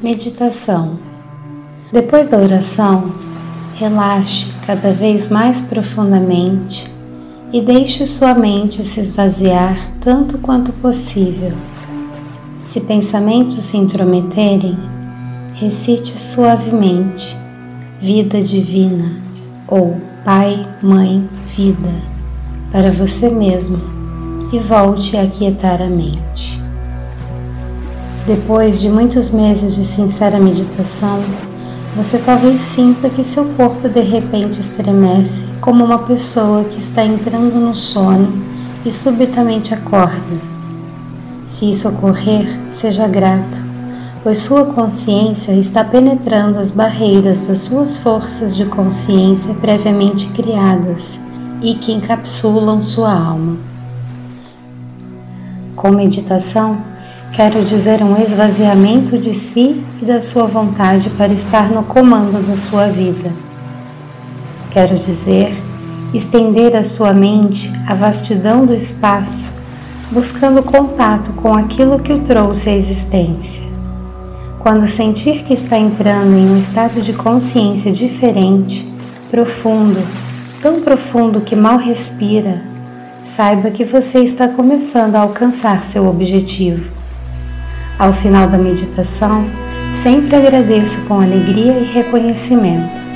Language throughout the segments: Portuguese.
Meditação. Depois da oração, relaxe cada vez mais profundamente e deixe sua mente se esvaziar tanto quanto possível. Se pensamentos se intrometerem, recite suavemente Vida Divina ou Pai, Mãe, Vida para você mesmo e volte a aquietar a mente. Depois de muitos meses de sincera meditação, você talvez sinta que seu corpo de repente estremece como uma pessoa que está entrando no sono e subitamente acorda. Se isso ocorrer, seja grato, pois sua consciência está penetrando as barreiras das suas forças de consciência previamente criadas e que encapsulam sua alma. Com meditação, Quero dizer um esvaziamento de si e da sua vontade para estar no comando da sua vida. Quero dizer estender a sua mente à vastidão do espaço, buscando contato com aquilo que o trouxe à existência. Quando sentir que está entrando em um estado de consciência diferente, profundo, tão profundo que mal respira, saiba que você está começando a alcançar seu objetivo. Ao final da meditação, sempre agradeça com alegria e reconhecimento.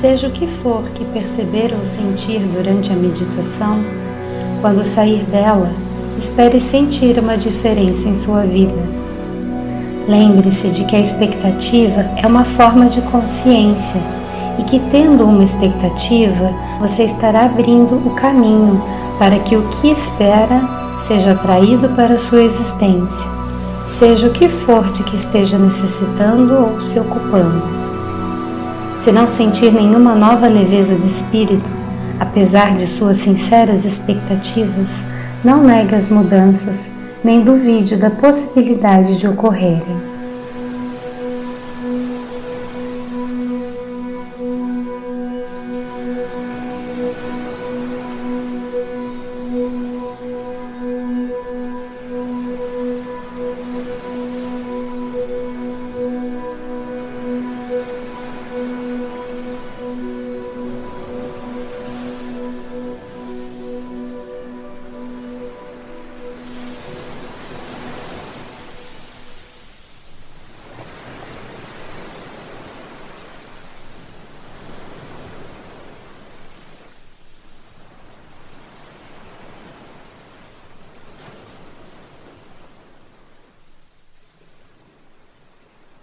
Seja o que for que perceber ou sentir durante a meditação, quando sair dela, espere sentir uma diferença em sua vida. Lembre-se de que a expectativa é uma forma de consciência e que, tendo uma expectativa, você estará abrindo o caminho para que o que espera seja atraído para sua existência, seja o que for de que esteja necessitando ou se ocupando. Se não sentir nenhuma nova leveza de espírito, apesar de suas sinceras expectativas, não negue as mudanças, nem duvide da possibilidade de ocorrerem.